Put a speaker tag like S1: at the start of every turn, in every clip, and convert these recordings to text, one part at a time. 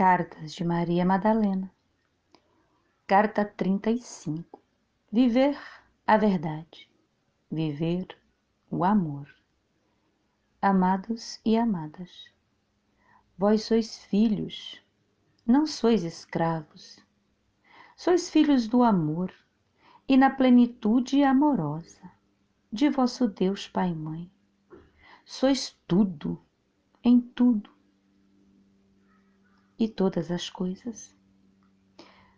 S1: Cartas de Maria Madalena. Carta 35. Viver a verdade. Viver o amor. Amados e amadas, vós sois filhos, não sois escravos. Sois filhos do amor e na plenitude amorosa de vosso Deus Pai e Mãe. Sois tudo, em tudo e todas as coisas.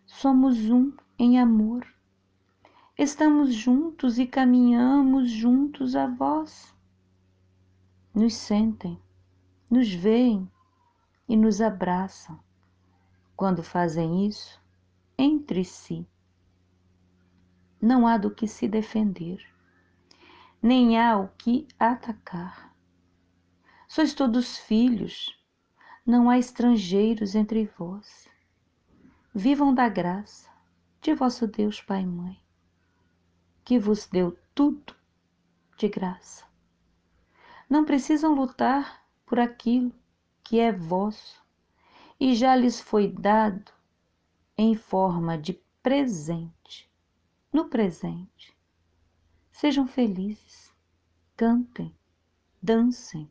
S1: Somos um em amor. Estamos juntos e caminhamos juntos a vós. Nos sentem, nos veem e nos abraçam. Quando fazem isso, entre si. Não há do que se defender, nem há o que atacar. Sois todos filhos, não há estrangeiros entre vós. Vivam da graça de vosso Deus Pai e Mãe, que vos deu tudo de graça. Não precisam lutar por aquilo que é vosso e já lhes foi dado em forma de presente, no presente. Sejam felizes, cantem, dancem,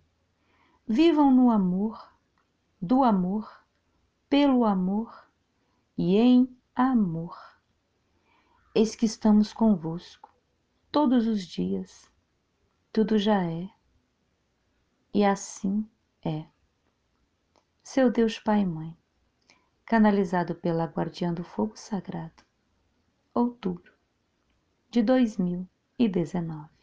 S1: vivam no amor do amor, pelo amor e em amor. Eis que estamos convosco todos os dias, tudo já é, e assim é. Seu Deus Pai e Mãe, canalizado pela Guardiã do Fogo Sagrado, outubro de 2019.